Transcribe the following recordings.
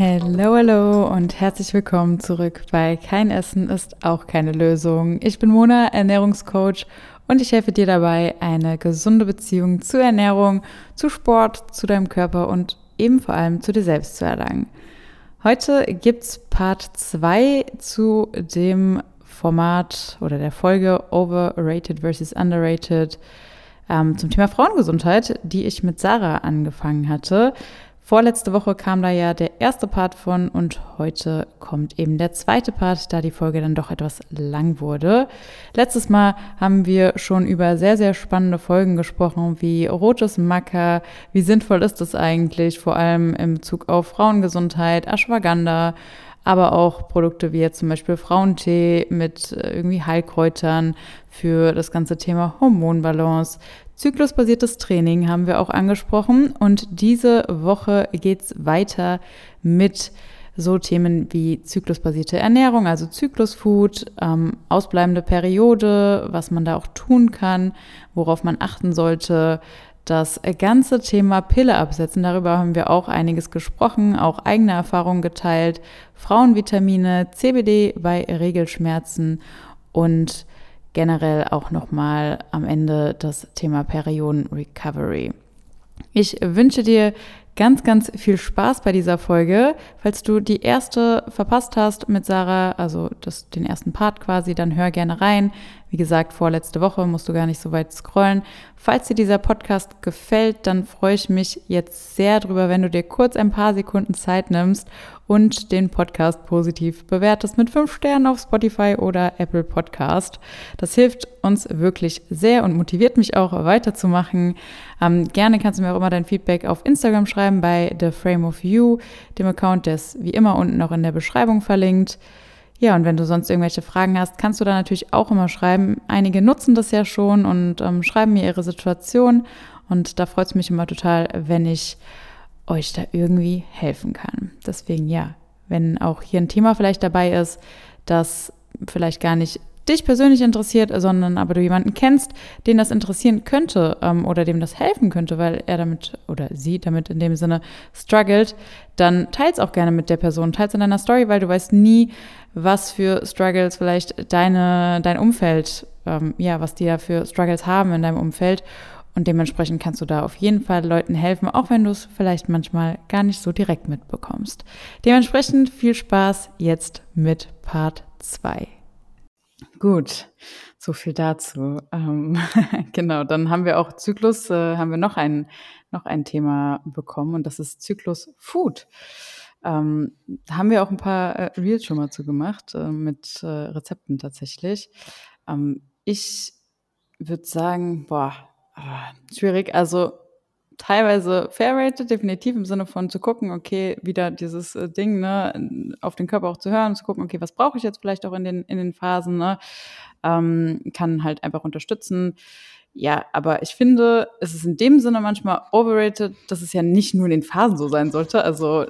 Hallo, hallo und herzlich willkommen zurück bei Kein Essen ist auch keine Lösung. Ich bin Mona, Ernährungscoach und ich helfe dir dabei, eine gesunde Beziehung zur Ernährung, zu Sport, zu deinem Körper und eben vor allem zu dir selbst zu erlangen. Heute gibt's Part 2 zu dem Format oder der Folge Overrated versus Underrated ähm, zum Thema Frauengesundheit, die ich mit Sarah angefangen hatte. Vorletzte Woche kam da ja der erste Part von und heute kommt eben der zweite Part, da die Folge dann doch etwas lang wurde. Letztes Mal haben wir schon über sehr, sehr spannende Folgen gesprochen, wie rotes Macker, wie sinnvoll ist es eigentlich, vor allem in Bezug auf Frauengesundheit, Ashwagandha, aber auch Produkte wie jetzt zum Beispiel Frauentee mit äh, irgendwie Heilkräutern für das ganze Thema Hormonbalance. Zyklusbasiertes Training haben wir auch angesprochen und diese Woche geht's weiter mit so Themen wie zyklusbasierte Ernährung, also Zyklusfood, ähm, ausbleibende Periode, was man da auch tun kann, worauf man achten sollte, das ganze Thema Pille absetzen, darüber haben wir auch einiges gesprochen, auch eigene Erfahrungen geteilt. Frauenvitamine, CBD bei Regelschmerzen und generell auch nochmal am Ende das Thema Perioden Recovery. Ich wünsche dir ganz, ganz viel Spaß bei dieser Folge. Falls du die erste verpasst hast mit Sarah, also das, den ersten Part quasi, dann hör gerne rein. Wie gesagt, vorletzte Woche musst du gar nicht so weit scrollen. Falls dir dieser Podcast gefällt, dann freue ich mich jetzt sehr drüber, wenn du dir kurz ein paar Sekunden Zeit nimmst und den Podcast positiv bewertest mit fünf Sternen auf Spotify oder Apple Podcast. Das hilft uns wirklich sehr und motiviert mich auch weiterzumachen. Ähm, gerne kannst du mir auch immer dein Feedback auf Instagram schreiben bei The Frame of You, dem Account, der ist wie immer unten auch in der Beschreibung verlinkt. Ja, und wenn du sonst irgendwelche Fragen hast, kannst du da natürlich auch immer schreiben. Einige nutzen das ja schon und ähm, schreiben mir ihre Situation. Und da freut es mich immer total, wenn ich euch da irgendwie helfen kann. Deswegen ja, wenn auch hier ein Thema vielleicht dabei ist, das vielleicht gar nicht dich persönlich interessiert, sondern aber du jemanden kennst, den das interessieren könnte ähm, oder dem das helfen könnte, weil er damit oder sie damit in dem Sinne struggelt, dann teils auch gerne mit der Person, teils in deiner Story, weil du weißt nie, was für Struggles vielleicht deine, dein Umfeld, ähm, ja, was die da für Struggles haben in deinem Umfeld. Und dementsprechend kannst du da auf jeden Fall Leuten helfen, auch wenn du es vielleicht manchmal gar nicht so direkt mitbekommst. Dementsprechend viel Spaß jetzt mit Part 2. Gut, so viel dazu. Ähm, genau, dann haben wir auch Zyklus, äh, haben wir noch ein, noch ein Thema bekommen und das ist Zyklus Food. Ähm, haben wir auch ein paar äh, Reels schon mal zu gemacht, äh, mit äh, Rezepten tatsächlich. Ähm, ich würde sagen, boah, ah, schwierig. Also teilweise fair rated, definitiv im Sinne von zu gucken, okay, wieder dieses äh, Ding, ne, auf den Körper auch zu hören, zu gucken, okay, was brauche ich jetzt vielleicht auch in den, in den Phasen, ne, ähm, kann halt einfach unterstützen. Ja, aber ich finde, es ist in dem Sinne manchmal overrated, dass es ja nicht nur in den Phasen so sein sollte. Also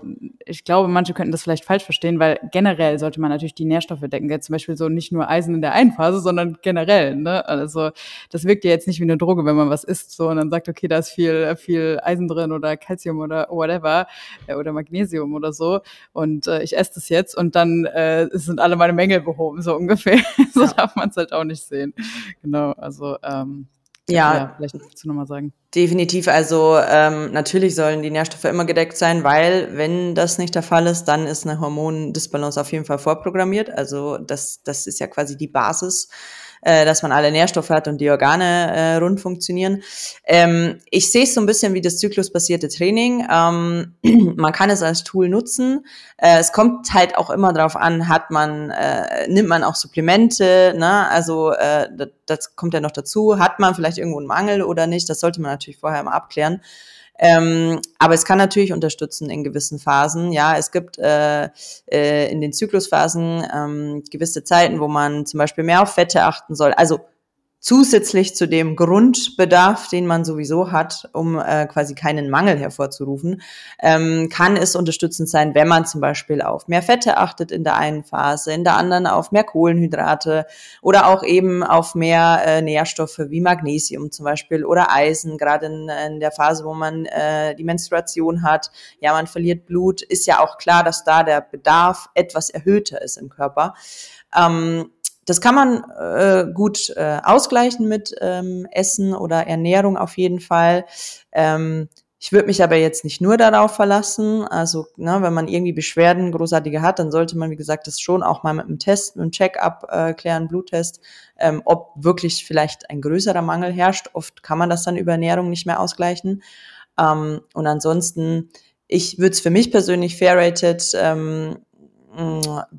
ich glaube, manche könnten das vielleicht falsch verstehen, weil generell sollte man natürlich die Nährstoffe decken. Jetzt zum Beispiel so nicht nur Eisen in der einen Phase, sondern generell. Ne? Also das wirkt ja jetzt nicht wie eine Droge, wenn man was isst so und dann sagt, okay, da ist viel, viel Eisen drin oder Calcium oder whatever äh, oder Magnesium oder so und äh, ich esse das jetzt und dann äh, sind alle meine Mängel behoben, so ungefähr. so ja. darf man es halt auch nicht sehen. Genau, also ähm, ja, ja vielleicht dazu nochmal sagen. Definitiv. Also ähm, natürlich sollen die Nährstoffe immer gedeckt sein, weil wenn das nicht der Fall ist, dann ist eine Hormondisbalance auf jeden Fall vorprogrammiert. Also das, das ist ja quasi die Basis äh, dass man alle Nährstoffe hat und die Organe äh, rund funktionieren. Ähm, ich sehe es so ein bisschen wie das zyklusbasierte Training. Ähm, man kann es als Tool nutzen. Äh, es kommt halt auch immer darauf an, hat man, äh, nimmt man auch Supplemente, ne? Also äh, das, das kommt ja noch dazu. Hat man vielleicht irgendwo einen Mangel oder nicht? Das sollte man natürlich vorher mal abklären. Ähm, aber es kann natürlich unterstützen in gewissen Phasen. Ja, es gibt äh, äh, in den Zyklusphasen ähm, gewisse Zeiten, wo man zum Beispiel mehr auf Fette achten soll. Also zusätzlich zu dem Grundbedarf, den man sowieso hat, um äh, quasi keinen Mangel hervorzurufen, ähm, kann es unterstützend sein, wenn man zum Beispiel auf mehr Fette achtet in der einen Phase, in der anderen auf mehr Kohlenhydrate oder auch eben auf mehr äh, Nährstoffe wie Magnesium zum Beispiel oder Eisen, gerade in, in der Phase, wo man äh, die Menstruation hat. Ja, man verliert Blut, ist ja auch klar, dass da der Bedarf etwas erhöhter ist im Körper. Ähm, das kann man äh, gut äh, ausgleichen mit ähm, Essen oder Ernährung auf jeden Fall. Ähm, ich würde mich aber jetzt nicht nur darauf verlassen. Also, ne, wenn man irgendwie Beschwerden großartige hat, dann sollte man, wie gesagt, das schon auch mal mit einem Test, mit einem Check-up äh, klären, Bluttest, ähm, ob wirklich vielleicht ein größerer Mangel herrscht. Oft kann man das dann über Ernährung nicht mehr ausgleichen. Ähm, und ansonsten, ich würde es für mich persönlich fair rated ähm,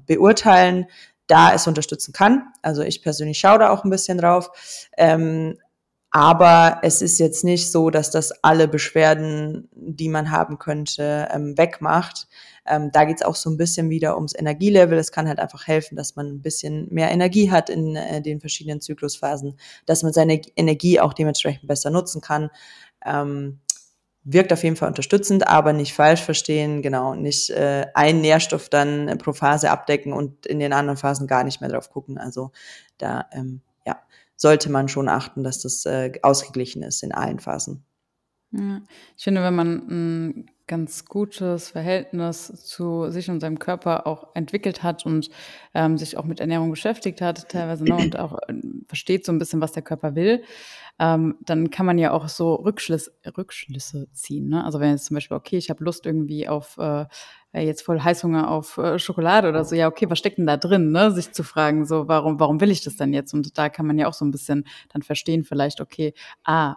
beurteilen, da es unterstützen kann. Also ich persönlich schaue da auch ein bisschen drauf. Ähm, aber es ist jetzt nicht so, dass das alle Beschwerden, die man haben könnte, ähm, wegmacht. Ähm, da geht's auch so ein bisschen wieder ums Energielevel. Es kann halt einfach helfen, dass man ein bisschen mehr Energie hat in äh, den verschiedenen Zyklusphasen, dass man seine Energie auch dementsprechend besser nutzen kann. Ähm, wirkt auf jeden Fall unterstützend, aber nicht falsch verstehen, genau, nicht äh, einen Nährstoff dann pro Phase abdecken und in den anderen Phasen gar nicht mehr drauf gucken. Also da ähm, ja, sollte man schon achten, dass das äh, ausgeglichen ist in allen Phasen. Ich finde, wenn man ein ganz gutes Verhältnis zu sich und seinem Körper auch entwickelt hat und ähm, sich auch mit Ernährung beschäftigt hat, teilweise ne, und auch äh, versteht so ein bisschen, was der Körper will, ähm, dann kann man ja auch so Rückschlüsse, Rückschlüsse ziehen. Ne? Also wenn jetzt zum Beispiel, okay, ich habe Lust irgendwie auf äh, jetzt voll Heißhunger auf äh, Schokolade oder so, ja, okay, was steckt denn da drin, ne? Sich zu fragen, so, warum, warum will ich das denn jetzt? Und da kann man ja auch so ein bisschen dann verstehen, vielleicht, okay, ah,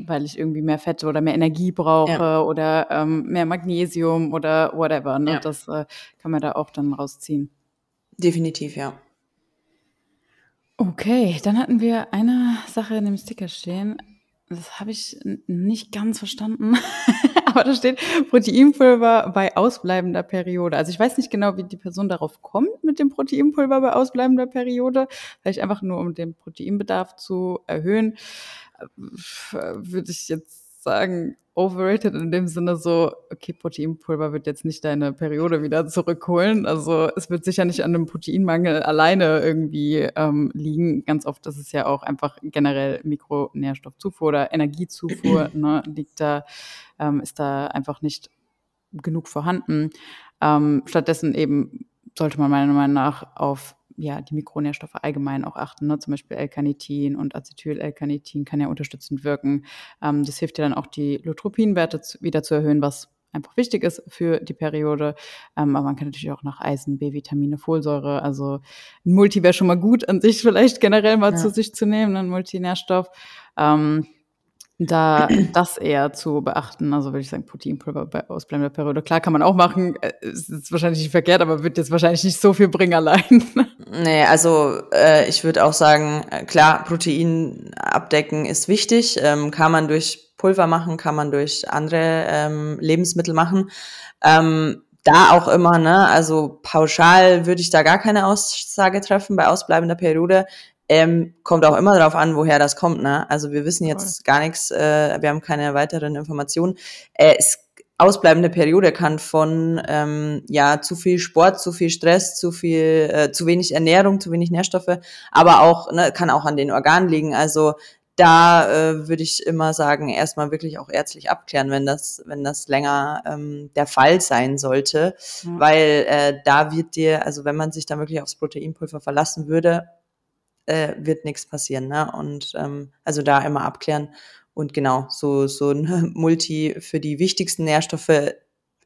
weil ich irgendwie mehr Fette oder mehr Energie brauche ja. oder ähm, mehr Magnesium oder whatever. Ne? Ja. Das äh, kann man da auch dann rausziehen. Definitiv, ja. Okay, dann hatten wir eine Sache in dem Sticker stehen. Das habe ich nicht ganz verstanden. Aber da steht Proteinpulver bei ausbleibender Periode. Also ich weiß nicht genau, wie die Person darauf kommt mit dem Proteinpulver bei ausbleibender Periode. Vielleicht einfach nur, um den Proteinbedarf zu erhöhen. Würde ich jetzt sagen, overrated in dem Sinne so, okay, Proteinpulver wird jetzt nicht deine Periode wieder zurückholen. Also es wird sicher nicht an einem Proteinmangel alleine irgendwie ähm, liegen. Ganz oft ist es ja auch einfach generell Mikronährstoffzufuhr oder Energiezufuhr, ne, liegt da, ähm, ist da einfach nicht genug vorhanden. Ähm, stattdessen eben sollte man meiner Meinung nach auf ja, die Mikronährstoffe allgemein auch achten. Ne? Zum Beispiel L-Carnitin und Acetyl-L-Carnitin kann ja unterstützend wirken. Ähm, das hilft ja dann auch, die Lutropinwerte wieder zu erhöhen, was einfach wichtig ist für die Periode. Ähm, aber man kann natürlich auch nach Eisen, B-Vitamine, Folsäure, also ein Multi wäre schon mal gut an sich vielleicht generell mal ja. zu sich zu nehmen, ein Multinährstoff. Ähm, da das eher zu beachten. Also würde ich sagen, Proteinpulver bei ausbleibender Periode. Klar kann man auch machen, äh, ist wahrscheinlich nicht verkehrt, aber wird jetzt wahrscheinlich nicht so viel bringen allein. Nee, also äh, ich würde auch sagen, äh, klar, Protein abdecken ist wichtig. Ähm, kann man durch Pulver machen, kann man durch andere ähm, Lebensmittel machen. Ähm, da auch immer, ne, also pauschal würde ich da gar keine Aussage treffen bei ausbleibender Periode. Ähm, kommt auch immer darauf an, woher das kommt. Ne? Also wir wissen jetzt Voll. gar nichts, äh, wir haben keine weiteren Informationen. Äh, es, ausbleibende Periode kann von ähm, ja zu viel Sport, zu viel Stress, zu viel, äh, zu wenig Ernährung, zu wenig Nährstoffe, aber auch ne, kann auch an den Organen liegen. Also da äh, würde ich immer sagen, erstmal wirklich auch ärztlich abklären, wenn das, wenn das länger ähm, der Fall sein sollte, mhm. weil äh, da wird dir, also wenn man sich da wirklich aufs Proteinpulver verlassen würde, äh, wird nichts passieren. Ne? Und ähm, also da immer abklären. Und genau, so, so ein Multi für die wichtigsten Nährstoffe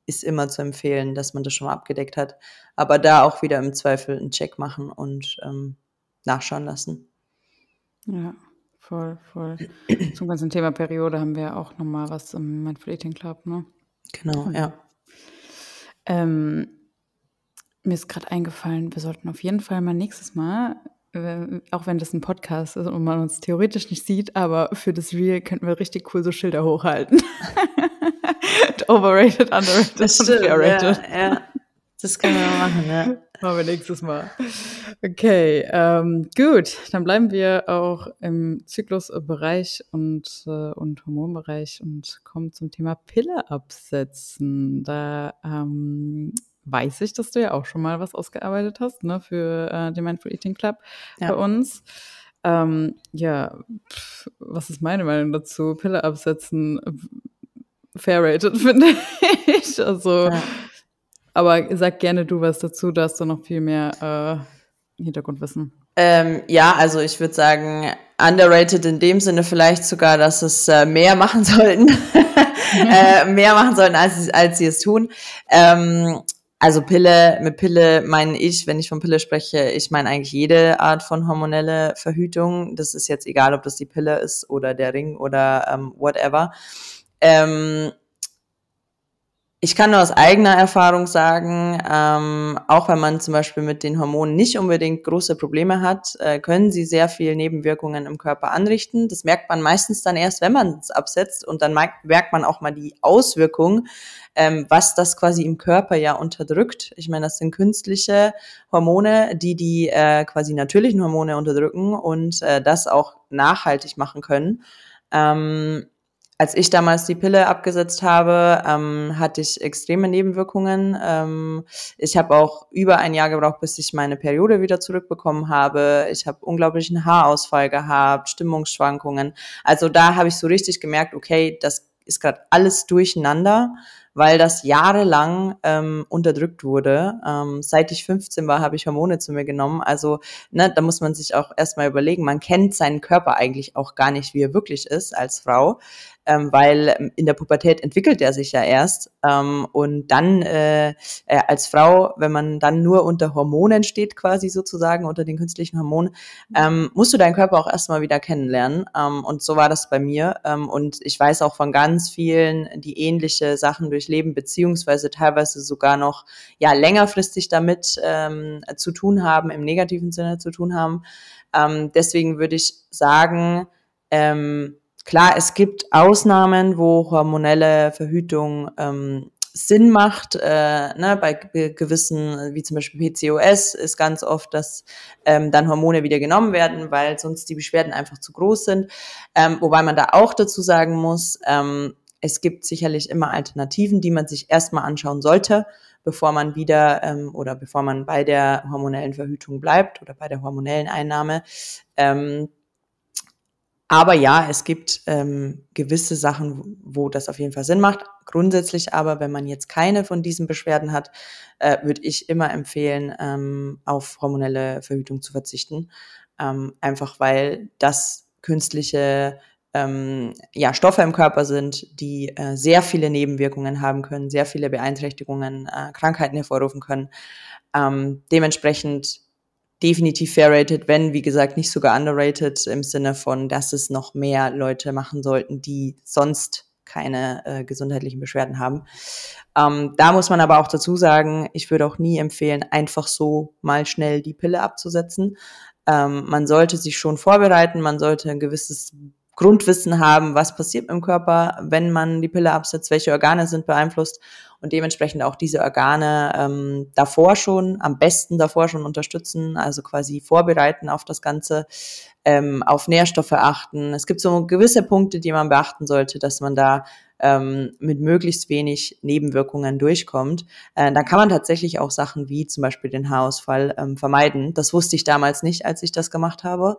ist immer zu empfehlen, dass man das schon mal abgedeckt hat. Aber da auch wieder im Zweifel einen Check machen und ähm, nachschauen lassen. Ja, voll, voll. Zum ganzen Thema Periode haben wir auch nochmal was im Mindful Eating Club, ne? Genau, ja. Ähm, mir ist gerade eingefallen, wir sollten auf jeden Fall mal nächstes Mal auch wenn das ein Podcast ist und man uns theoretisch nicht sieht, aber für das Real könnten wir richtig cool so Schilder hochhalten. Overrated, underrated das stimmt, und Ja, ja. Das können wir machen, ja. Machen wir nächstes Mal. Okay, ähm, gut. Dann bleiben wir auch im Zyklusbereich und, äh, und Hormonbereich und kommen zum Thema Pille absetzen. Da ähm, weiß ich, dass du ja auch schon mal was ausgearbeitet hast ne, für äh, den Mindful Eating Club ja. bei uns. Ähm, ja, pff, was ist meine Meinung dazu? Pille absetzen, fair rated, finde ich. Also, ja. aber sag gerne du was dazu, da hast du noch viel mehr äh, Hintergrundwissen. Ähm, ja, also ich würde sagen, underrated in dem Sinne vielleicht sogar, dass es äh, mehr machen sollten. äh, mehr machen sollten, als, als sie es tun. Ähm, also Pille, mit Pille meine ich, wenn ich von Pille spreche, ich meine eigentlich jede Art von hormonelle Verhütung. Das ist jetzt egal, ob das die Pille ist oder der Ring oder ähm, whatever. Ähm, ich kann nur aus eigener Erfahrung sagen, ähm, auch wenn man zum Beispiel mit den Hormonen nicht unbedingt große Probleme hat, äh, können sie sehr viel Nebenwirkungen im Körper anrichten. Das merkt man meistens dann erst, wenn man es absetzt und dann merkt man auch mal die Auswirkungen, ähm, was das quasi im Körper ja unterdrückt. Ich meine, das sind künstliche Hormone, die die äh, quasi natürlichen Hormone unterdrücken und äh, das auch nachhaltig machen können. Ähm, als ich damals die Pille abgesetzt habe, ähm, hatte ich extreme Nebenwirkungen. Ähm, ich habe auch über ein Jahr gebraucht, bis ich meine Periode wieder zurückbekommen habe. Ich habe unglaublichen Haarausfall gehabt, Stimmungsschwankungen. Also da habe ich so richtig gemerkt, okay, das ist gerade alles durcheinander weil das jahrelang ähm, unterdrückt wurde. Ähm, seit ich 15 war, habe ich Hormone zu mir genommen. Also ne, da muss man sich auch erstmal überlegen, man kennt seinen Körper eigentlich auch gar nicht, wie er wirklich ist als Frau ähm, weil in der Pubertät entwickelt er sich ja erst. Ähm, und dann äh, äh, als Frau, wenn man dann nur unter Hormonen steht, quasi sozusagen, unter den künstlichen Hormonen, ähm, musst du deinen Körper auch erstmal wieder kennenlernen. Ähm, und so war das bei mir. Ähm, und ich weiß auch von ganz vielen, die ähnliche Sachen durchleben, beziehungsweise teilweise sogar noch ja längerfristig damit ähm, zu tun haben, im negativen Sinne zu tun haben. Ähm, deswegen würde ich sagen, ähm, Klar, es gibt Ausnahmen, wo hormonelle Verhütung ähm, Sinn macht. Äh, ne, bei gewissen, wie zum Beispiel PCOS, ist ganz oft, dass ähm, dann Hormone wieder genommen werden, weil sonst die Beschwerden einfach zu groß sind. Ähm, wobei man da auch dazu sagen muss, ähm, es gibt sicherlich immer Alternativen, die man sich erstmal anschauen sollte, bevor man wieder ähm, oder bevor man bei der hormonellen Verhütung bleibt oder bei der hormonellen Einnahme. Ähm, aber ja, es gibt ähm, gewisse Sachen, wo das auf jeden Fall Sinn macht. Grundsätzlich aber, wenn man jetzt keine von diesen Beschwerden hat, äh, würde ich immer empfehlen, ähm, auf hormonelle Verhütung zu verzichten. Ähm, einfach weil das künstliche ähm, ja, Stoffe im Körper sind, die äh, sehr viele Nebenwirkungen haben können, sehr viele Beeinträchtigungen, äh, Krankheiten hervorrufen können. Ähm, dementsprechend definitiv fair rated, wenn, wie gesagt, nicht sogar underrated im Sinne von, dass es noch mehr Leute machen sollten, die sonst keine äh, gesundheitlichen Beschwerden haben. Ähm, da muss man aber auch dazu sagen, ich würde auch nie empfehlen, einfach so mal schnell die Pille abzusetzen. Ähm, man sollte sich schon vorbereiten, man sollte ein gewisses Grundwissen haben, was passiert im Körper, wenn man die Pille absetzt, welche Organe sind beeinflusst und dementsprechend auch diese Organe ähm, davor schon, am besten davor schon unterstützen, also quasi vorbereiten auf das Ganze, ähm, auf Nährstoffe achten. Es gibt so gewisse Punkte, die man beachten sollte, dass man da ähm, mit möglichst wenig Nebenwirkungen durchkommt. Äh, da kann man tatsächlich auch Sachen wie zum Beispiel den Haarausfall ähm, vermeiden. Das wusste ich damals nicht, als ich das gemacht habe.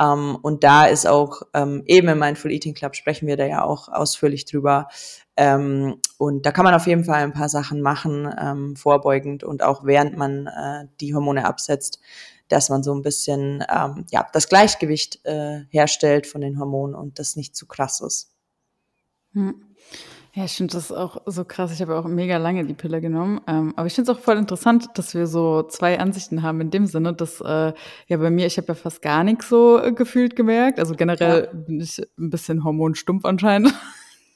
Ähm, und da ist auch ähm, eben im Mindful Eating Club sprechen wir da ja auch ausführlich drüber. Ähm, und da kann man auf jeden Fall ein paar Sachen machen, ähm, vorbeugend und auch während man äh, die Hormone absetzt, dass man so ein bisschen ähm, ja das Gleichgewicht äh, herstellt von den Hormonen und das nicht zu krass ist. Hm. Ja, ich finde das auch so krass. Ich habe auch mega lange die Pille genommen. Ähm, aber ich finde es auch voll interessant, dass wir so zwei Ansichten haben in dem Sinne, dass äh, ja bei mir, ich habe ja fast gar nichts so äh, gefühlt gemerkt. Also generell ja. bin ich ein bisschen hormonstumpf anscheinend.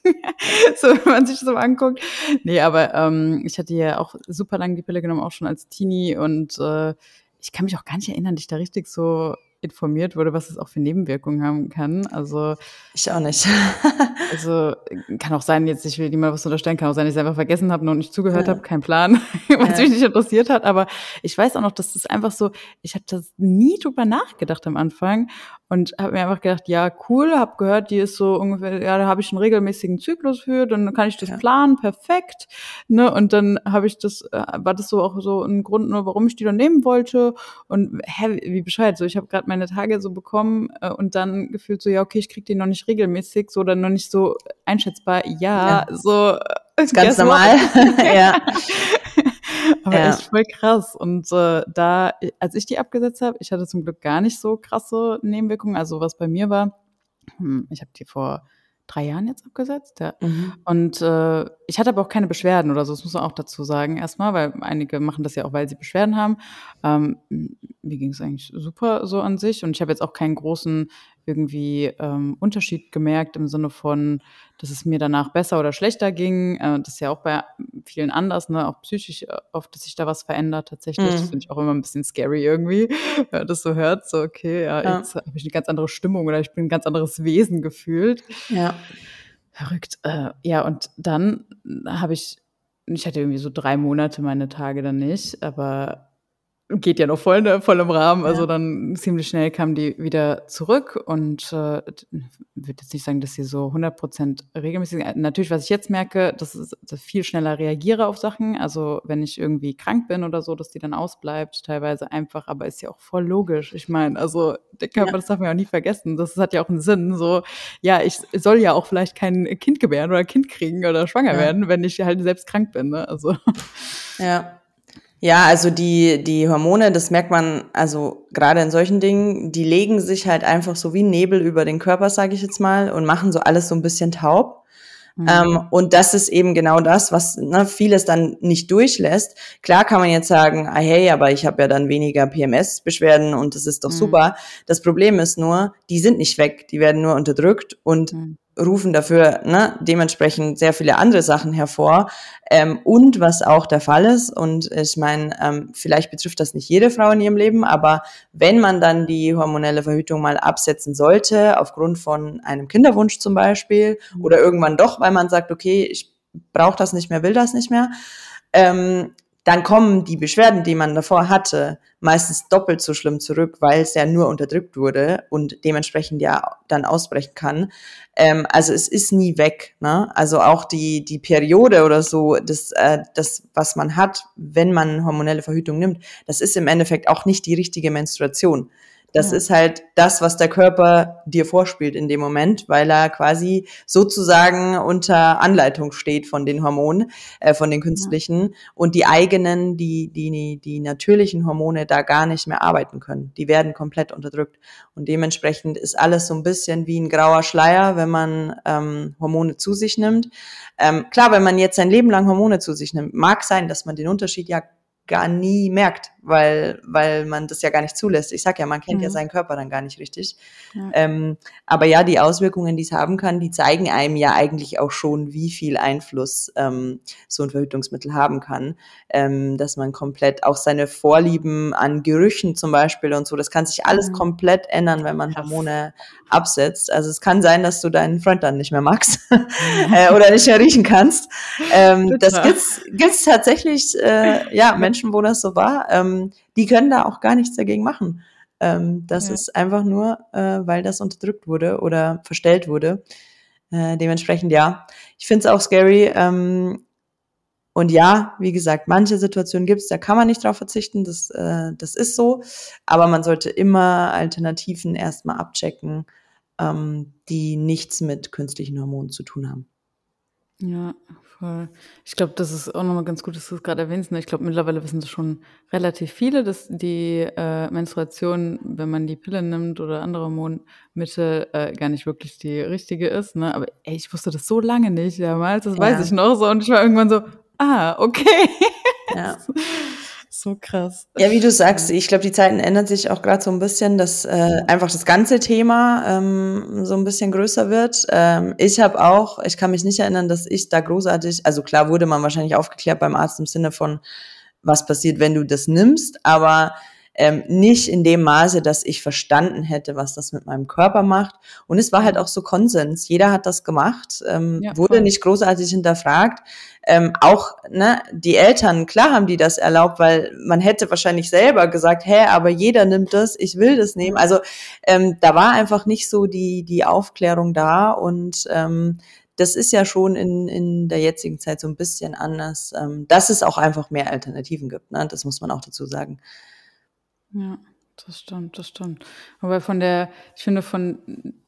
so, wenn man sich so anguckt. Nee, aber ähm, ich hatte ja auch super lange die Pille genommen, auch schon als Teenie. Und äh, ich kann mich auch gar nicht erinnern, dass ich da richtig so informiert wurde, was es auch für Nebenwirkungen haben kann. Also ich auch nicht. also kann auch sein, jetzt ich will niemand was unterstellen, kann auch sein, dass ich es einfach vergessen habe und nicht zugehört ja. habe, kein Plan, was ja. mich nicht interessiert hat. Aber ich weiß auch noch, dass das einfach so, ich habe das nie drüber nachgedacht am Anfang und habe mir einfach gedacht, ja cool, habe gehört, die ist so ungefähr, ja da habe ich einen regelmäßigen Zyklus für, dann kann ich das ja. planen, perfekt. Ne? Und dann habe ich das, äh, war das so auch so ein Grund, nur warum ich die dann nehmen wollte. Und hä, wie bescheid, so ich habe gerade meine Tage so bekommen äh, und dann gefühlt so, ja okay, ich krieg den noch nicht regelmäßig, so dann noch nicht so einschätzbar. Ja, ja. so äh, ist ganz normal. ja. Aber ja. echt voll krass. Und äh, da, als ich die abgesetzt habe, ich hatte zum Glück gar nicht so krasse Nebenwirkungen. Also was bei mir war, hm, ich habe die vor drei Jahren jetzt abgesetzt. Ja. Mhm. Und äh, ich hatte aber auch keine Beschwerden oder so, das muss man auch dazu sagen erstmal, weil einige machen das ja auch, weil sie Beschwerden haben. Ähm, mir ging es eigentlich super so an sich und ich habe jetzt auch keinen großen irgendwie ähm, Unterschied gemerkt im Sinne von, dass es mir danach besser oder schlechter ging. Äh, das ist ja auch bei vielen anders, ne? auch psychisch äh, oft, dass sich da was verändert tatsächlich. Mhm. Das finde ich auch immer ein bisschen scary irgendwie, wenn man das so hört. So, okay, ja, ja. jetzt habe ich eine ganz andere Stimmung oder ich bin ein ganz anderes Wesen gefühlt. Ja. Verrückt. Äh, ja, und dann habe ich, ich hatte irgendwie so drei Monate meine Tage dann nicht, aber geht ja noch voll, ne, voll im Rahmen. Also ja. dann ziemlich schnell kam die wieder zurück und äh, würde jetzt nicht sagen, dass sie so 100 Prozent regelmäßig. Natürlich, was ich jetzt merke, dass ich viel schneller reagiere auf Sachen. Also wenn ich irgendwie krank bin oder so, dass die dann ausbleibt, teilweise einfach. Aber ist ja auch voll logisch. Ich meine, also der Körper, ja. das darf man ja auch nie vergessen. Das hat ja auch einen Sinn. So, ja, ich soll ja auch vielleicht kein Kind gebären oder Kind kriegen oder schwanger ja. werden, wenn ich halt selbst krank bin. Ne? Also ja. Ja, also die, die Hormone, das merkt man, also gerade in solchen Dingen, die legen sich halt einfach so wie Nebel über den Körper, sage ich jetzt mal, und machen so alles so ein bisschen taub. Mhm. Ähm, und das ist eben genau das, was ne, vieles dann nicht durchlässt. Klar kann man jetzt sagen, ah, hey, aber ich habe ja dann weniger PMS-Beschwerden und das ist doch mhm. super. Das Problem ist nur, die sind nicht weg, die werden nur unterdrückt und mhm rufen dafür ne, dementsprechend sehr viele andere Sachen hervor. Ähm, und was auch der Fall ist, und ich meine, ähm, vielleicht betrifft das nicht jede Frau in ihrem Leben, aber wenn man dann die hormonelle Verhütung mal absetzen sollte, aufgrund von einem Kinderwunsch zum Beispiel, mhm. oder irgendwann doch, weil man sagt, okay, ich brauche das nicht mehr, will das nicht mehr, ähm, dann kommen die Beschwerden, die man davor hatte, meistens doppelt so schlimm zurück, weil es ja nur unterdrückt wurde und dementsprechend ja dann ausbrechen kann. Ähm, also es ist nie weg. Ne? Also auch die, die Periode oder so, das, äh, das, was man hat, wenn man hormonelle Verhütung nimmt, das ist im Endeffekt auch nicht die richtige Menstruation. Das ja. ist halt das, was der Körper dir vorspielt in dem Moment, weil er quasi sozusagen unter Anleitung steht von den Hormonen, äh, von den künstlichen ja. und die eigenen, die, die, die natürlichen Hormone da gar nicht mehr arbeiten können. Die werden komplett unterdrückt. Und dementsprechend ist alles so ein bisschen wie ein grauer Schleier, wenn man ähm, Hormone zu sich nimmt. Ähm, klar, wenn man jetzt sein Leben lang Hormone zu sich nimmt, mag sein, dass man den Unterschied ja gar nie merkt, weil, weil man das ja gar nicht zulässt. Ich sag ja, man kennt mhm. ja seinen Körper dann gar nicht richtig. Ja. Ähm, aber ja, die Auswirkungen, die es haben kann, die zeigen einem ja eigentlich auch schon, wie viel Einfluss ähm, so ein Verhütungsmittel haben kann. Ähm, dass man komplett auch seine Vorlieben an Gerüchen zum Beispiel und so, das kann sich alles mhm. komplett ändern, wenn man Hormone absetzt. Also es kann sein, dass du deinen Freund dann nicht mehr magst äh, oder nicht mehr riechen kannst. Ähm, das gibt's, gibt's tatsächlich, äh, ja, Menschen, wo das so war. Ähm, die können da auch gar nichts dagegen machen. Ähm, das ja. ist einfach nur, äh, weil das unterdrückt wurde oder verstellt wurde. Äh, dementsprechend ja. Ich finde es auch scary. Ähm, und ja, wie gesagt, manche Situationen gibt es, da kann man nicht drauf verzichten, das, äh, das ist so. Aber man sollte immer Alternativen erstmal abchecken, ähm, die nichts mit künstlichen Hormonen zu tun haben. Ja, voll. Ich glaube, das ist auch nochmal ganz gut, dass du es gerade erwähnst. Ne? Ich glaube, mittlerweile wissen es schon relativ viele, dass die äh, Menstruation, wenn man die Pille nimmt oder andere Hormonmittel, äh, gar nicht wirklich die richtige ist. Ne? Aber ey, ich wusste das so lange nicht damals, das ja. weiß ich noch so. Und ich war irgendwann so, ah, okay. Ja. so krass. Ja, wie du sagst, ich glaube, die Zeiten ändern sich auch gerade so ein bisschen, dass äh, einfach das ganze Thema ähm, so ein bisschen größer wird. Ähm, ich habe auch, ich kann mich nicht erinnern, dass ich da großartig, also klar wurde man wahrscheinlich aufgeklärt beim Arzt im Sinne von, was passiert, wenn du das nimmst, aber ähm, nicht in dem Maße, dass ich verstanden hätte, was das mit meinem Körper macht. Und es war halt auch so Konsens. Jeder hat das gemacht, ähm, ja, wurde nicht großartig hinterfragt. Ähm, auch ne, die Eltern, klar haben die das erlaubt, weil man hätte wahrscheinlich selber gesagt, hä, aber jeder nimmt das, ich will das nehmen. Also ähm, da war einfach nicht so die, die Aufklärung da und ähm, das ist ja schon in, in der jetzigen Zeit so ein bisschen anders, ähm, dass es auch einfach mehr Alternativen gibt. Ne? Das muss man auch dazu sagen. Ja, das stimmt, das stimmt. Aber von der, ich finde, von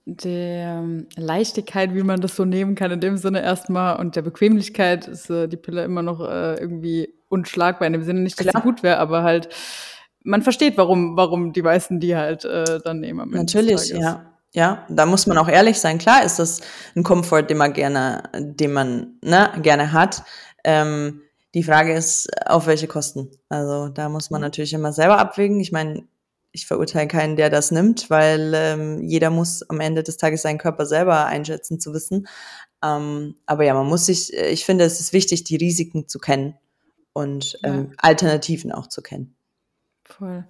der ähm, Leichtigkeit, wie man das so nehmen kann, in dem Sinne erstmal und der Bequemlichkeit ist äh, die Pille immer noch äh, irgendwie unschlagbar. In dem Sinne nicht, dass Klar. sie gut wäre, aber halt, man versteht, warum, warum die meisten die halt äh, dann nehmen. Natürlich, ja. Ja, da muss man auch ehrlich sein. Klar ist das ein Komfort, den man gerne, den man ne, gerne hat. Ähm, die Frage ist, auf welche Kosten. Also da muss man mhm. natürlich immer selber abwägen. Ich meine, ich verurteile keinen, der das nimmt, weil ähm, jeder muss am Ende des Tages seinen Körper selber einschätzen zu wissen. Ähm, aber ja, man muss sich, ich finde, es ist wichtig, die Risiken zu kennen und ähm, ja. Alternativen auch zu kennen. Voll.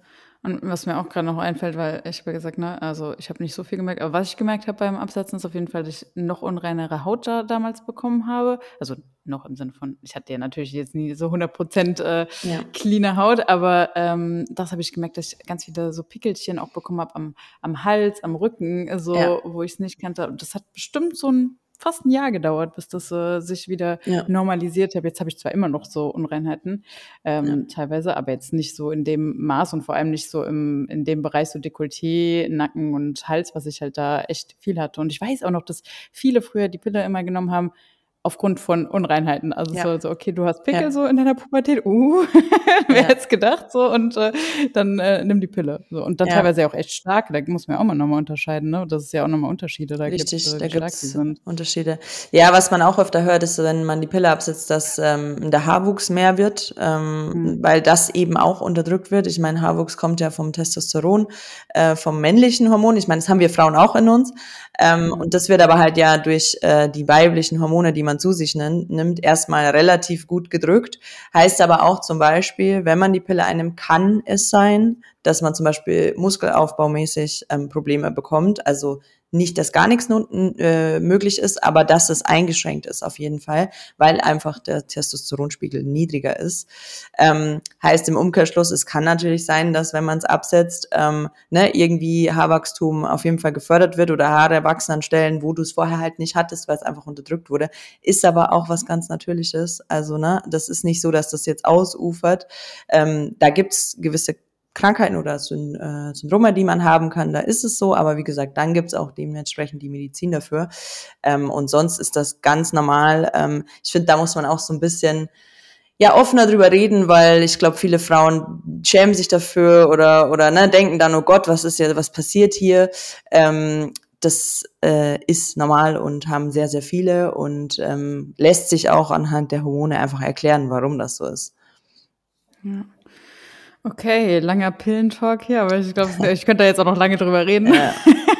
Und was mir auch gerade noch einfällt, weil ich habe ja gesagt, ne, also ich habe nicht so viel gemerkt, aber was ich gemerkt habe beim Absetzen ist auf jeden Fall, dass ich noch unreinere Haut da damals bekommen habe. Also noch im Sinne von, ich hatte ja natürlich jetzt nie so 100% äh, ja. cleane Haut, aber ähm, das habe ich gemerkt, dass ich ganz viele so Pickelchen auch bekommen habe am, am Hals, am Rücken, so, ja. wo ich es nicht kannte. Und das hat bestimmt so ein fast ein Jahr gedauert, bis das äh, sich wieder ja. normalisiert hat. Jetzt habe ich zwar immer noch so Unreinheiten ähm, ja. teilweise, aber jetzt nicht so in dem Maß und vor allem nicht so im, in dem Bereich so Dekolleté, Nacken und Hals, was ich halt da echt viel hatte. Und ich weiß auch noch, dass viele früher die Pille immer genommen haben, aufgrund von Unreinheiten. Also ja. so, so, okay, du hast Pickel ja. so in deiner Pubertät, uh, wer ja. hätte gedacht, so, und äh, dann äh, nimm die Pille. So. Und dann ja. teilweise auch echt stark, da muss man ja auch mal nochmal unterscheiden, ne? Das ist ja auch nochmal Unterschiede, da gibt es äh, Unterschiede. Ja, was man auch öfter hört, ist, wenn man die Pille absetzt, dass ähm, der Haarwuchs mehr wird, ähm, mhm. weil das eben auch unterdrückt wird. Ich meine, Haarwuchs kommt ja vom Testosteron, äh, vom männlichen Hormon. Ich meine, das haben wir Frauen auch in uns. Ähm, mhm. Und das wird aber halt ja durch äh, die weiblichen Hormone, die man zu sich nimmt, erstmal relativ gut gedrückt. Heißt aber auch zum Beispiel, wenn man die Pille einnimmt, kann es sein, dass man zum Beispiel muskelaufbaumäßig ähm, Probleme bekommt. Also nicht, dass gar nichts äh, möglich ist, aber dass es eingeschränkt ist auf jeden Fall, weil einfach der Testosteronspiegel niedriger ist. Ähm, heißt im Umkehrschluss, es kann natürlich sein, dass wenn man es absetzt, ähm, ne, irgendwie Haarwachstum auf jeden Fall gefördert wird oder Haare wachsen an Stellen, wo du es vorher halt nicht hattest, weil es einfach unterdrückt wurde. Ist aber auch was ganz Natürliches. Also, ne, das ist nicht so, dass das jetzt ausufert. Ähm, da gibt's gewisse Krankheiten oder äh, Syndrome, die man haben kann, da ist es so. Aber wie gesagt, dann gibt es auch dementsprechend die Medizin dafür. Ähm, und sonst ist das ganz normal. Ähm, ich finde, da muss man auch so ein bisschen ja offener drüber reden, weil ich glaube, viele Frauen schämen sich dafür oder oder ne, denken dann, oh Gott, was ist ja, was passiert hier? Ähm, das äh, ist normal und haben sehr, sehr viele und ähm, lässt sich auch anhand der Hormone einfach erklären, warum das so ist. Ja. Okay, langer Pillentalk hier, aber ich glaube, ich könnte da jetzt auch noch lange drüber reden. Ja.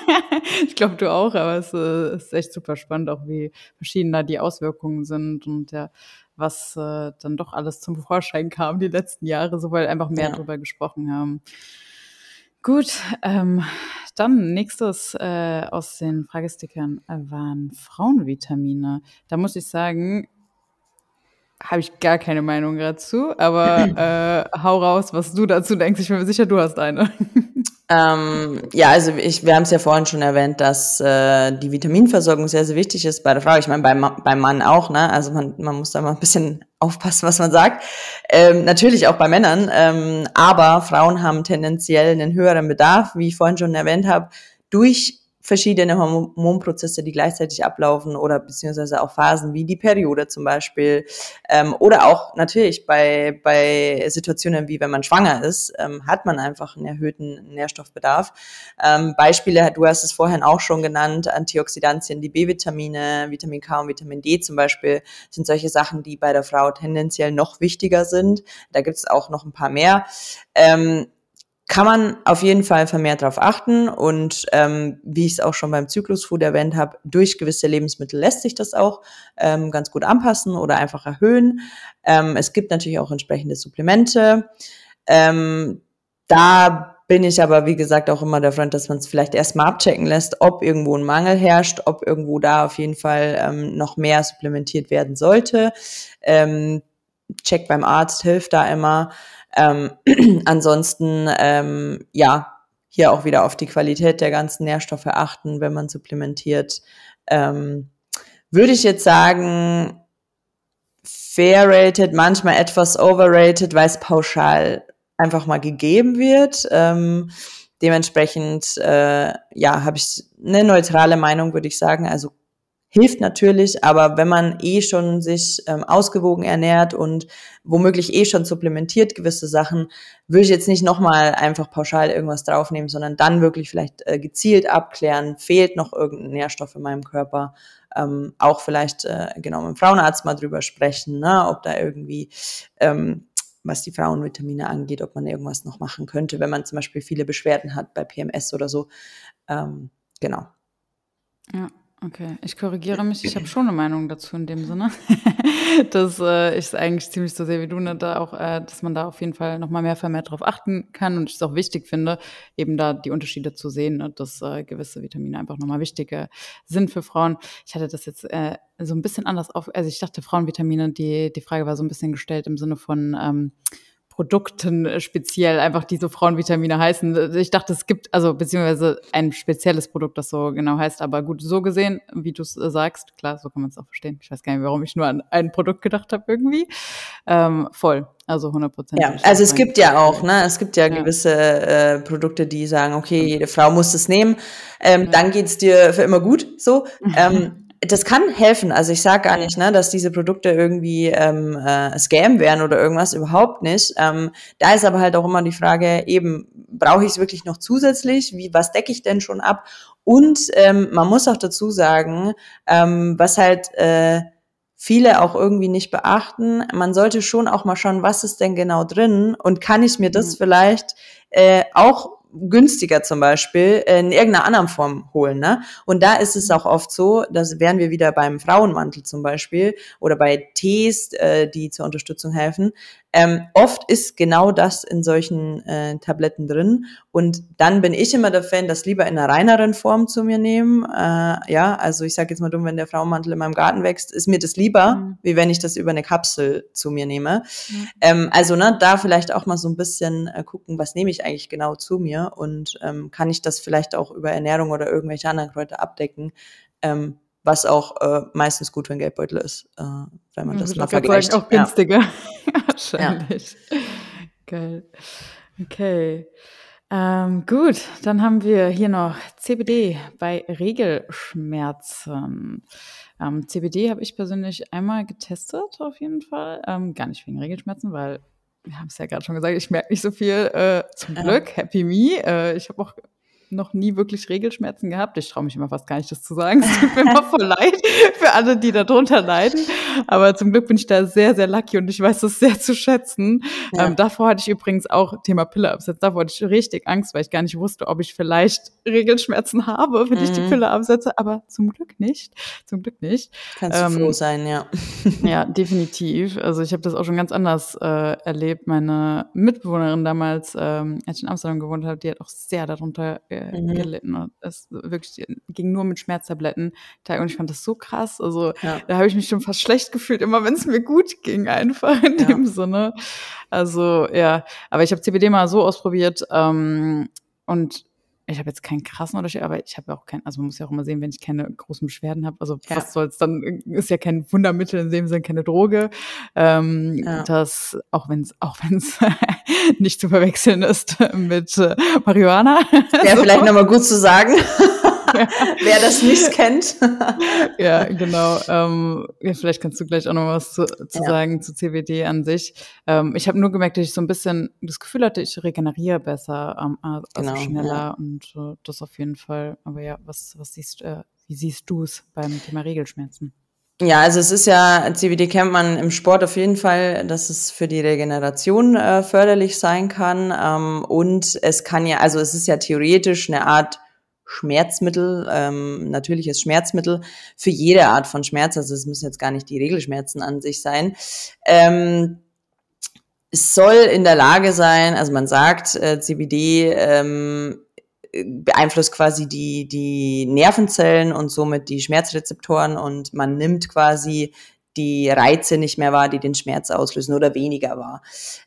ich glaube, du auch, aber es äh, ist echt super spannend, auch wie verschieden da die Auswirkungen sind und ja, was äh, dann doch alles zum Vorschein kam die letzten Jahre, so weil einfach mehr ja. drüber gesprochen haben. Gut, ähm, dann nächstes äh, aus den Fragestickern waren Frauenvitamine. Da muss ich sagen, habe ich gar keine Meinung dazu, aber äh, hau raus, was du dazu denkst. Ich bin mir sicher, du hast eine. Ähm, ja, also ich, wir haben es ja vorhin schon erwähnt, dass äh, die Vitaminversorgung sehr, sehr wichtig ist bei der Frau. Ich meine, beim, beim Mann auch, ne? Also man, man muss da mal ein bisschen aufpassen, was man sagt. Ähm, natürlich auch bei Männern, ähm, aber Frauen haben tendenziell einen höheren Bedarf, wie ich vorhin schon erwähnt habe, durch verschiedene Hormonprozesse, die gleichzeitig ablaufen oder beziehungsweise auch Phasen wie die Periode zum Beispiel ähm, oder auch natürlich bei, bei Situationen wie wenn man schwanger ist, ähm, hat man einfach einen erhöhten Nährstoffbedarf. Ähm, Beispiele, du hast es vorhin auch schon genannt, Antioxidantien, die B-Vitamine, Vitamin K und Vitamin D zum Beispiel sind solche Sachen, die bei der Frau tendenziell noch wichtiger sind. Da gibt es auch noch ein paar mehr. Ähm, kann man auf jeden Fall vermehrt darauf achten und ähm, wie ich es auch schon beim Zyklusfood erwähnt habe, durch gewisse Lebensmittel lässt sich das auch ähm, ganz gut anpassen oder einfach erhöhen. Ähm, es gibt natürlich auch entsprechende Supplemente. Ähm, da bin ich aber, wie gesagt, auch immer der Freund, dass man es vielleicht erstmal abchecken lässt, ob irgendwo ein Mangel herrscht, ob irgendwo da auf jeden Fall ähm, noch mehr supplementiert werden sollte. Ähm, Check beim Arzt hilft da immer. Ähm, ansonsten, ähm, ja, hier auch wieder auf die Qualität der ganzen Nährstoffe achten, wenn man supplementiert. Ähm, würde ich jetzt sagen, fair rated, manchmal etwas overrated, weil es pauschal einfach mal gegeben wird. Ähm, dementsprechend, äh, ja, habe ich eine neutrale Meinung, würde ich sagen. Also hilft natürlich, aber wenn man eh schon sich ähm, ausgewogen ernährt und womöglich eh schon supplementiert gewisse Sachen, würde ich jetzt nicht nochmal einfach pauschal irgendwas draufnehmen, sondern dann wirklich vielleicht äh, gezielt abklären, fehlt noch irgendein Nährstoff in meinem Körper. Ähm, auch vielleicht äh, genau mit dem Frauenarzt mal drüber sprechen, ne, ob da irgendwie ähm, was die Frauenvitamine angeht, ob man irgendwas noch machen könnte, wenn man zum Beispiel viele Beschwerden hat bei PMS oder so. Ähm, genau. Ja. Okay, ich korrigiere mich. Ich habe schon eine Meinung dazu in dem Sinne, dass äh, ich es eigentlich ziemlich so sehe wie du, ne, da auch, äh, dass man da auf jeden Fall noch mal mehr vermehrt drauf achten kann und ich es auch wichtig finde, eben da die Unterschiede zu sehen, ne, dass äh, gewisse Vitamine einfach noch mal wichtiger sind für Frauen. Ich hatte das jetzt äh, so ein bisschen anders auf, also ich dachte Frauenvitamine, die die Frage war so ein bisschen gestellt im Sinne von ähm, Produkten äh, speziell einfach diese Frauenvitamine heißen. Ich dachte, es gibt also beziehungsweise ein spezielles Produkt, das so genau heißt, aber gut, so gesehen, wie du es äh, sagst, klar, so kann man es auch verstehen. Ich weiß gar nicht, warum ich nur an ein Produkt gedacht habe irgendwie. Ähm, voll, also 100 Prozent. Ja, also es gibt ja auch, ne, es gibt ja, ja. gewisse äh, Produkte, die sagen, okay, jede Frau muss es nehmen, ähm, ja. dann geht's dir für immer gut, so. ähm, das kann helfen. Also ich sage gar nicht, ne, dass diese Produkte irgendwie ähm, äh, Scam wären oder irgendwas, überhaupt nicht. Ähm, da ist aber halt auch immer die Frage, eben, brauche ich es wirklich noch zusätzlich? Wie, was decke ich denn schon ab? Und ähm, man muss auch dazu sagen, ähm, was halt äh, viele auch irgendwie nicht beachten, man sollte schon auch mal schauen, was ist denn genau drin und kann ich mir das mhm. vielleicht äh, auch günstiger zum Beispiel in irgendeiner anderen Form holen. Ne? Und da ist es auch oft so, dass wären wir wieder beim Frauenmantel zum Beispiel oder bei Tees, äh, die zur Unterstützung helfen, ähm, oft ist genau das in solchen äh, Tabletten drin. Und dann bin ich immer der Fan, das lieber in einer reineren Form zu mir nehmen. Äh, ja, also ich sage jetzt mal dumm, wenn der Frauenmantel in meinem Garten wächst, ist mir das lieber, mhm. wie wenn ich das über eine Kapsel zu mir nehme. Mhm. Ähm, also ne, da vielleicht auch mal so ein bisschen äh, gucken, was nehme ich eigentlich genau zu mir und ähm, kann ich das vielleicht auch über Ernährung oder irgendwelche anderen Kräuter abdecken. Ähm, was auch äh, meistens gut für ein Geldbeutel ist, äh, wenn man das mal vergleicht. Auch günstiger, ja. wahrscheinlich. Ja. Geil. Okay. Ähm, gut, dann haben wir hier noch CBD bei Regelschmerzen. Ähm, CBD habe ich persönlich einmal getestet, auf jeden Fall. Ähm, gar nicht wegen Regelschmerzen, weil wir haben es ja gerade schon gesagt, ich merke nicht so viel. Äh, zum Glück, Happy Me. Äh, ich habe auch noch nie wirklich Regelschmerzen gehabt. Ich traue mich immer fast gar nicht, das zu sagen. Es tut mir immer voll leid für alle, die darunter leiden. Aber zum Glück bin ich da sehr, sehr lucky und ich weiß das sehr zu schätzen. Ja. Ähm, davor hatte ich übrigens auch Thema Pille absetzen. Davor hatte ich richtig Angst, weil ich gar nicht wusste, ob ich vielleicht Regelschmerzen habe, wenn mhm. ich die mhm. Pille absetze. Aber zum Glück nicht. Zum Glück nicht. Kannst ähm, du froh sein, ja. ja, definitiv. Also ich habe das auch schon ganz anders äh, erlebt. Meine Mitbewohnerin damals, ähm, als ich in Amsterdam gewohnt habe, die hat auch sehr darunter äh, mhm. gelitten. Und es wirklich ging nur mit Schmerztabletten. Und ich fand das so krass. Also ja. da habe ich mich schon fast schlecht gefühlt, immer wenn es mir gut ging, einfach in ja. dem Sinne. Also ja, aber ich habe CBD mal so ausprobiert ähm, und ich habe jetzt keinen krassen Unterschied, aber ich habe auch keinen, also man muss ja auch immer sehen, wenn ich keine großen Beschwerden habe, also ja. was soll's, dann ist ja kein Wundermittel in dem Sinne, keine Droge. Ähm, ja. Das, auch wenn es auch wenn's nicht zu verwechseln ist mit äh, Marihuana. Wäre so. vielleicht nochmal gut zu sagen. Wer das nicht kennt. ja, genau. Ähm, ja, vielleicht kannst du gleich auch noch was zu, zu ja. sagen zu CBD an sich. Ähm, ich habe nur gemerkt, dass ich so ein bisschen das Gefühl hatte, ich regeneriere besser, ähm, also genau, schneller ja. und äh, das auf jeden Fall. Aber ja, was, was siehst, äh, wie siehst du es beim Thema Regelschmerzen? Ja, also es ist ja, CBD kennt man im Sport auf jeden Fall, dass es für die Regeneration äh, förderlich sein kann. Ähm, und es kann ja, also es ist ja theoretisch eine Art Schmerzmittel, ähm, natürliches Schmerzmittel für jede Art von Schmerz. Also es müssen jetzt gar nicht die Regelschmerzen an sich sein. Ähm, es soll in der Lage sein, also man sagt, äh, CBD ähm, beeinflusst quasi die, die Nervenzellen und somit die Schmerzrezeptoren und man nimmt quasi die Reize nicht mehr wahr, die den Schmerz auslösen oder weniger wahr.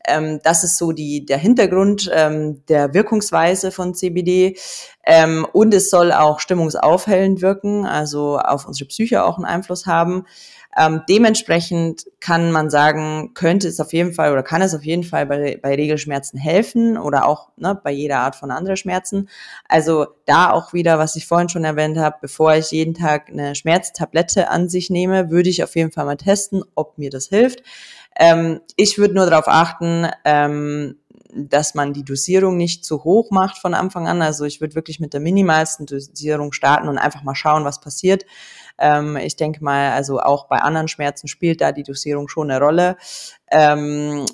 Ähm, das ist so die, der Hintergrund ähm, der Wirkungsweise von CBD. Ähm, und es soll auch stimmungsaufhellend wirken, also auf unsere Psyche auch einen Einfluss haben. Ähm, dementsprechend kann man sagen, könnte es auf jeden Fall oder kann es auf jeden Fall bei, bei Regelschmerzen helfen oder auch ne, bei jeder Art von anderen Schmerzen. Also da auch wieder, was ich vorhin schon erwähnt habe, bevor ich jeden Tag eine Schmerztablette an sich nehme, würde ich auf jeden Fall mal testen, ob mir das hilft. Ähm, ich würde nur darauf achten, ähm, dass man die Dosierung nicht zu hoch macht von Anfang an. Also ich würde wirklich mit der minimalsten Dosierung starten und einfach mal schauen, was passiert. Ähm, ich denke mal, also auch bei anderen Schmerzen spielt da die Dosierung schon eine Rolle. Ähm,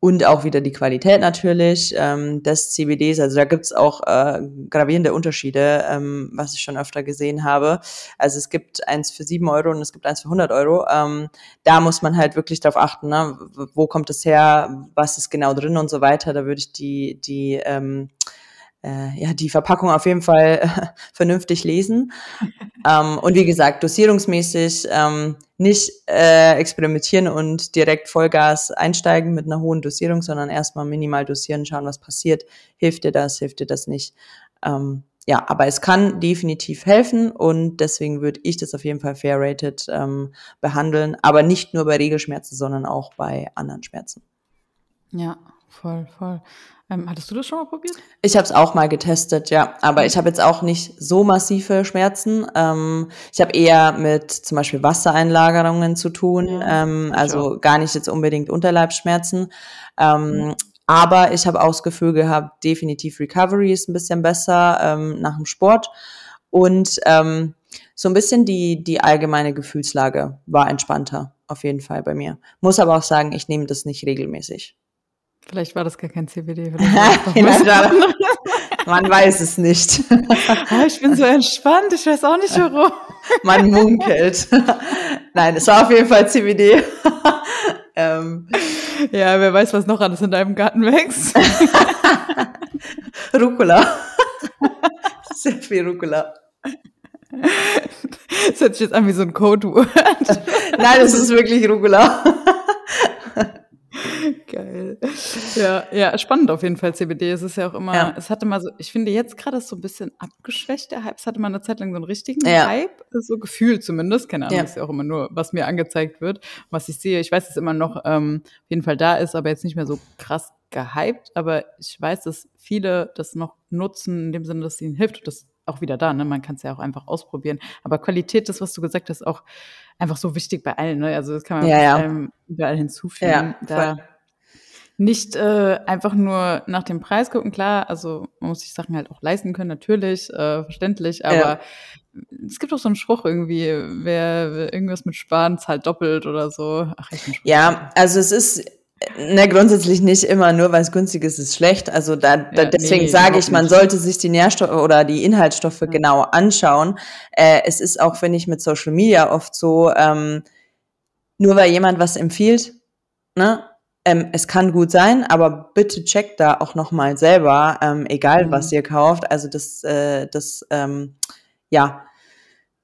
und auch wieder die Qualität natürlich ähm, des CBDs. Also da gibt's auch äh, gravierende Unterschiede, ähm, was ich schon öfter gesehen habe. Also es gibt eins für sieben Euro und es gibt eins für 100 Euro. Ähm, da muss man halt wirklich darauf achten, ne? wo kommt es her, was ist genau drin und so weiter. Da würde ich die, die ähm, äh, ja, die Verpackung auf jeden Fall äh, vernünftig lesen. ähm, und wie gesagt, dosierungsmäßig ähm, nicht äh, experimentieren und direkt Vollgas einsteigen mit einer hohen Dosierung, sondern erstmal minimal dosieren, schauen, was passiert. Hilft dir das, hilft dir das nicht? Ähm, ja, aber es kann definitiv helfen und deswegen würde ich das auf jeden Fall fair rated ähm, behandeln, aber nicht nur bei Regelschmerzen, sondern auch bei anderen Schmerzen. Ja, voll, voll. Ähm, hattest du das schon mal probiert? Ich habe es auch mal getestet, ja. Aber ich habe jetzt auch nicht so massive Schmerzen. Ähm, ich habe eher mit zum Beispiel Wassereinlagerungen zu tun. Ja, ähm, also auch. gar nicht jetzt unbedingt Unterleibsschmerzen. Mhm. Aber ich habe auch das Gefühl gehabt, definitiv Recovery ist ein bisschen besser ähm, nach dem Sport. Und ähm, so ein bisschen die, die allgemeine Gefühlslage war entspannter, auf jeden Fall bei mir. Muss aber auch sagen, ich nehme das nicht regelmäßig. Vielleicht war das gar kein CBD. Man weiß es nicht. Ah, ich bin so entspannt, ich weiß auch nicht warum. Man munkelt. Nein, es war auf jeden Fall CBD. ähm. Ja, wer weiß, was noch alles in deinem Garten wächst. Rucola. Sehr viel Rucola. Das hört sich jetzt an wie so ein Codewort. Nein, das ist wirklich Rucola. Geil. Ja, ja, spannend auf jeden Fall CBD. Es ist ja auch immer, ja. es hatte mal so, ich finde jetzt gerade so ein bisschen abgeschwächt, der Hype. Es hatte mal eine Zeit lang so einen richtigen ja. Hype, so gefühlt zumindest. Keine Ahnung, ja. ist ja auch immer nur, was mir angezeigt wird, was ich sehe. Ich weiß, dass es immer noch ähm, auf jeden Fall da ist, aber jetzt nicht mehr so krass gehypt. Aber ich weiß, dass viele das noch nutzen, in dem Sinne, dass es ihnen hilft. Das auch wieder da, ne? Man kann es ja auch einfach ausprobieren. Aber Qualität, das, was du gesagt hast, auch einfach so wichtig bei allen, ne? Also das kann man ja, ja. Ähm, überall hinzufügen. Ja, da nicht äh, einfach nur nach dem Preis gucken, klar, also man muss sich Sachen halt auch leisten können, natürlich, äh, verständlich, aber ja. es gibt auch so einen Spruch irgendwie, wer, wer irgendwas mit Sparen zahlt doppelt oder so. Ach, ich Ja, also es ist Ne, grundsätzlich nicht immer, nur weil es günstig ist, ist schlecht. Also da, da ja, deswegen nee, sage ich, man nicht. sollte sich die Nährstoffe oder die Inhaltsstoffe ja. genau anschauen. Äh, es ist auch, finde ich, mit Social Media oft so, ähm, nur weil jemand was empfiehlt, ne, ähm, es kann gut sein, aber bitte checkt da auch noch mal selber, ähm, egal mhm. was ihr kauft. Also das, äh, das, ähm, ja,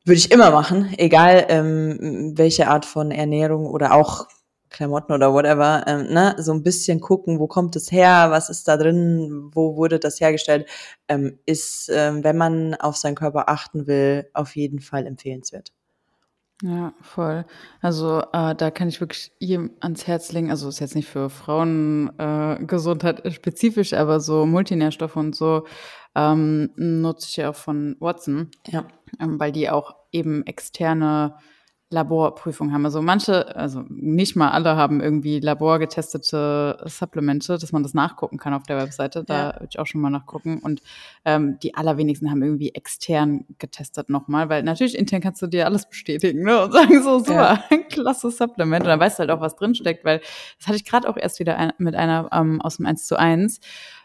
würde ich immer machen, egal ähm, welche Art von Ernährung oder auch Klamotten oder whatever, ähm, ne, so ein bisschen gucken, wo kommt es her, was ist da drin, wo wurde das hergestellt, ähm, ist, ähm, wenn man auf seinen Körper achten will, auf jeden Fall empfehlenswert. Ja, voll. Also äh, da kann ich wirklich jedem ans Herz legen. Also ist jetzt nicht für Frauengesundheit äh, spezifisch, aber so Multinährstoffe und so ähm, nutze ich ja auch von Watson, ja. ähm, weil die auch eben externe Laborprüfung haben. Also manche, also nicht mal alle haben irgendwie laborgetestete Supplemente, dass man das nachgucken kann auf der Webseite. Da ja. würde ich auch schon mal nachgucken. Und ähm, die allerwenigsten haben irgendwie extern getestet nochmal, weil natürlich intern kannst du dir alles bestätigen ne? und sagen so, super, ja. klasse Supplement. Und dann weißt du halt auch, was drinsteckt, weil das hatte ich gerade auch erst wieder ein, mit einer ähm, aus dem 1 zu 1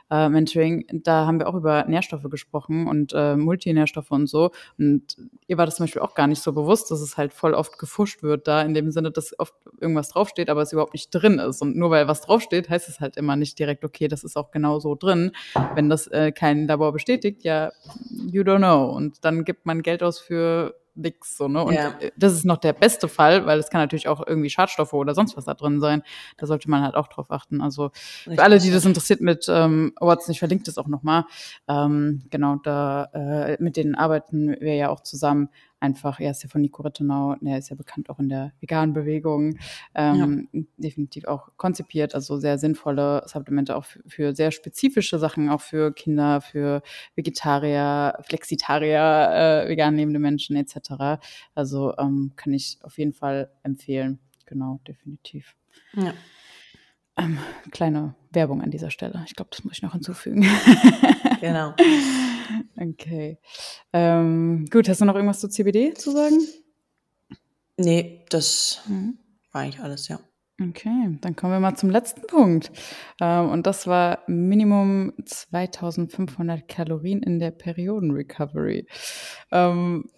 äh, Mentoring, da haben wir auch über Nährstoffe gesprochen und äh, Multinährstoffe und so. Und ihr war das zum Beispiel auch gar nicht so bewusst, dass es halt voll oft gefuscht wird da, in dem Sinne, dass oft irgendwas draufsteht, aber es überhaupt nicht drin ist. Und nur weil was draufsteht, heißt es halt immer nicht direkt, okay, das ist auch genau so drin. Wenn das äh, kein Labor bestätigt, ja, you don't know. Und dann gibt man Geld aus für nix so, ne? Und ja. das ist noch der beste Fall, weil es kann natürlich auch irgendwie Schadstoffe oder sonst was da drin sein. Da sollte man halt auch drauf achten. Also Richtig. für alle, die das interessiert mit ähm, Awards, ich verlinke das auch nochmal. Ähm, genau, da äh, mit denen arbeiten wir ja auch zusammen einfach, er ist ja von Nico Rittenau, er ist ja bekannt auch in der veganen Bewegung, ähm, ja. definitiv auch konzipiert, also sehr sinnvolle Supplemente auch für, für, sehr spezifische Sachen, auch für Kinder, für Vegetarier, Flexitarier, äh, vegan lebende Menschen etc. Also ähm, kann ich auf jeden Fall empfehlen. Genau, definitiv. Ja. Ähm, kleine Werbung an dieser Stelle. Ich glaube, das muss ich noch hinzufügen. genau. Okay. Ähm, gut, hast du noch irgendwas zu CBD zu sagen? Nee, das mhm. war eigentlich alles, ja. Okay, dann kommen wir mal zum letzten Punkt. Ähm, und das war Minimum 2500 Kalorien in der Periodenrecovery. Ähm,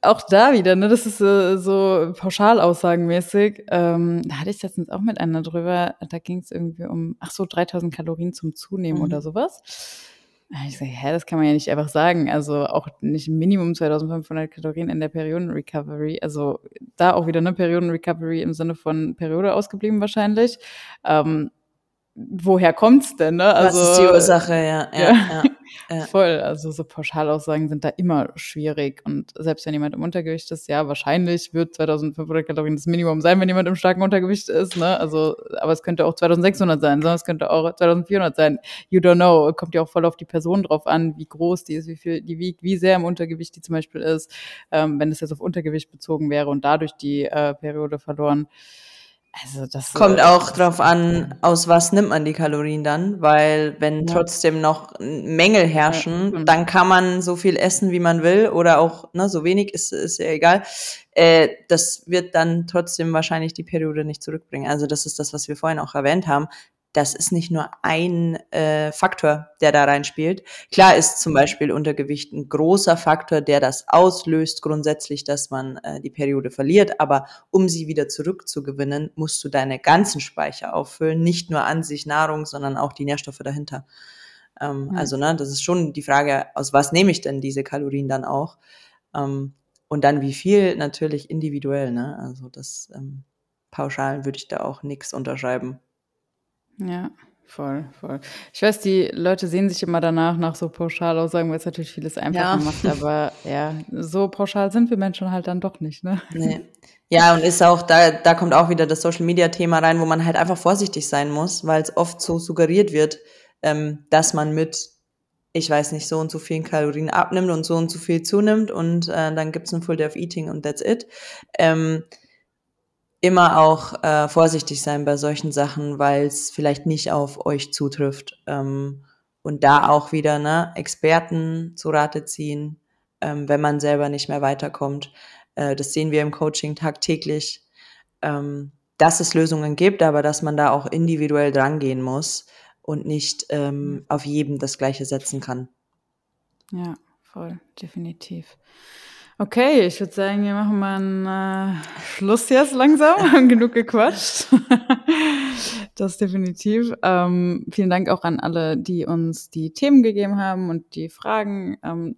auch da wieder, ne, das ist äh, so pauschalaussagenmäßig. Ähm, da hatte ich letztens auch mit einer drüber, da ging es irgendwie um, ach so, 3000 Kalorien zum Zunehmen mhm. oder sowas. Ich sage, hä, das kann man ja nicht einfach sagen. Also auch nicht Minimum 2500 Kalorien in der Periodenrecovery. Also da auch wieder eine Periodenrecovery im Sinne von Periode ausgeblieben wahrscheinlich. Ähm, woher kommt's denn? Ne? Also, Was ist die Ursache? Ja, ja, ja. ja. Voll. Also so Pauschalaussagen sind da immer schwierig. Und selbst wenn jemand im Untergewicht ist, ja, wahrscheinlich wird 2500 Kalorien das Minimum sein, wenn jemand im starken Untergewicht ist. Ne? Also, aber es könnte auch 2600 sein, sondern es könnte auch 2400 sein. You don't know. Kommt ja auch voll auf die Person drauf an, wie groß die ist, wie viel die wiegt, wie sehr im Untergewicht die zum Beispiel ist. Ähm, wenn es jetzt auf Untergewicht bezogen wäre und dadurch die äh, Periode verloren also das kommt äh, auch drauf an, aus was nimmt man die Kalorien dann, weil wenn ja. trotzdem noch Mängel herrschen, ja, dann kann man so viel essen, wie man will oder auch ne, so wenig ist ist ja egal. Äh, das wird dann trotzdem wahrscheinlich die Periode nicht zurückbringen. Also das ist das, was wir vorhin auch erwähnt haben das ist nicht nur ein äh, Faktor, der da reinspielt. Klar ist zum Beispiel Untergewicht ein großer Faktor, der das auslöst, grundsätzlich, dass man äh, die Periode verliert. Aber um sie wieder zurückzugewinnen, musst du deine ganzen Speicher auffüllen, nicht nur an sich Nahrung, sondern auch die Nährstoffe dahinter. Ähm, mhm. Also, ne, das ist schon die Frage, aus was nehme ich denn diese Kalorien dann auch? Ähm, und dann wie viel natürlich individuell, ne? Also das ähm, pauschal würde ich da auch nichts unterschreiben. Ja, voll, voll. Ich weiß, die Leute sehen sich immer danach nach so Pauschalaussagen, weil es natürlich vieles einfacher ja. macht, aber ja, so pauschal sind wir Menschen halt dann doch nicht, ne? Nee. Ja, und ist auch, da, da kommt auch wieder das Social Media Thema rein, wo man halt einfach vorsichtig sein muss, weil es oft so suggeriert wird, ähm, dass man mit, ich weiß nicht, so und so vielen Kalorien abnimmt und so und so viel zunimmt und äh, dann gibt's ein Full Day of Eating und that's it. Ähm, immer auch äh, vorsichtig sein bei solchen Sachen, weil es vielleicht nicht auf euch zutrifft. Ähm, und da auch wieder ne, Experten zu Rate ziehen, ähm, wenn man selber nicht mehr weiterkommt. Äh, das sehen wir im Coaching tagtäglich, ähm, dass es Lösungen gibt, aber dass man da auch individuell drangehen muss und nicht ähm, auf jedem das Gleiche setzen kann. Ja, voll, definitiv. Okay, ich würde sagen, wir machen mal einen äh, Schluss jetzt langsam. Haben genug gequatscht. das definitiv. Ähm, vielen Dank auch an alle, die uns die Themen gegeben haben und die Fragen. Ähm,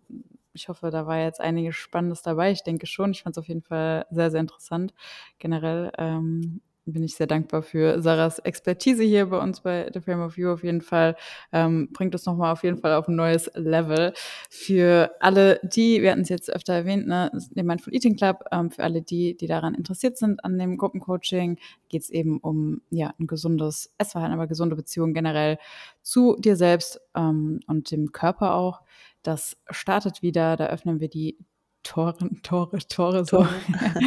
ich hoffe, da war jetzt einiges Spannendes dabei. Ich denke schon. Ich fand es auf jeden Fall sehr, sehr interessant. Generell ähm, bin ich sehr dankbar für Sarahs Expertise hier bei uns bei The Frame of You auf jeden Fall. Ähm, bringt uns nochmal auf jeden Fall auf ein neues Level. Für alle die, wir hatten es jetzt öfter erwähnt, ne, den Mindful Eating Club, ähm, für alle die, die daran interessiert sind an dem Gruppencoaching, geht es eben um ja ein gesundes Essverhalten, aber gesunde Beziehungen generell zu dir selbst ähm, und dem Körper auch. Das startet wieder, da öffnen wir die Tore, Tore, Tore, so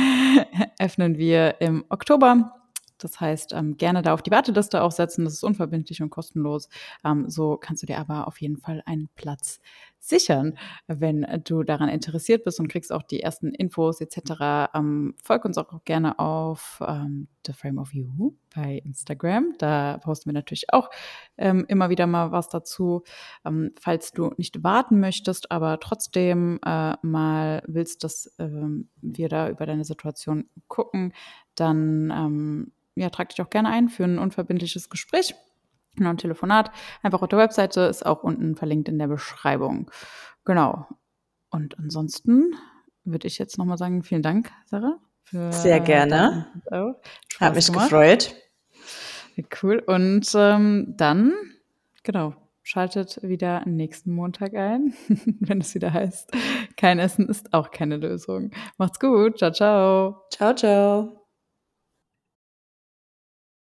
öffnen wir im Oktober das heißt, ähm, gerne da auf die Warteliste auch setzen. Das ist unverbindlich und kostenlos. Ähm, so kannst du dir aber auf jeden Fall einen Platz sichern, wenn du daran interessiert bist und kriegst auch die ersten Infos etc. Ähm, folg uns auch gerne auf ähm, The Frame of You bei Instagram. Da posten wir natürlich auch ähm, immer wieder mal was dazu. Ähm, falls du nicht warten möchtest, aber trotzdem äh, mal willst, dass ähm, wir da über deine Situation gucken, dann ähm, ja, trag dich auch gerne ein für ein unverbindliches Gespräch. Genau, ein Telefonat. Einfach auf der Webseite ist auch unten verlinkt in der Beschreibung. Genau. Und ansonsten würde ich jetzt nochmal sagen, vielen Dank, Sarah. Sehr gerne. Hat mich gemacht. gefreut. Cool. Und ähm, dann, genau, schaltet wieder nächsten Montag ein, wenn es wieder heißt, kein Essen ist auch keine Lösung. Macht's gut. Ciao, ciao. Ciao, ciao.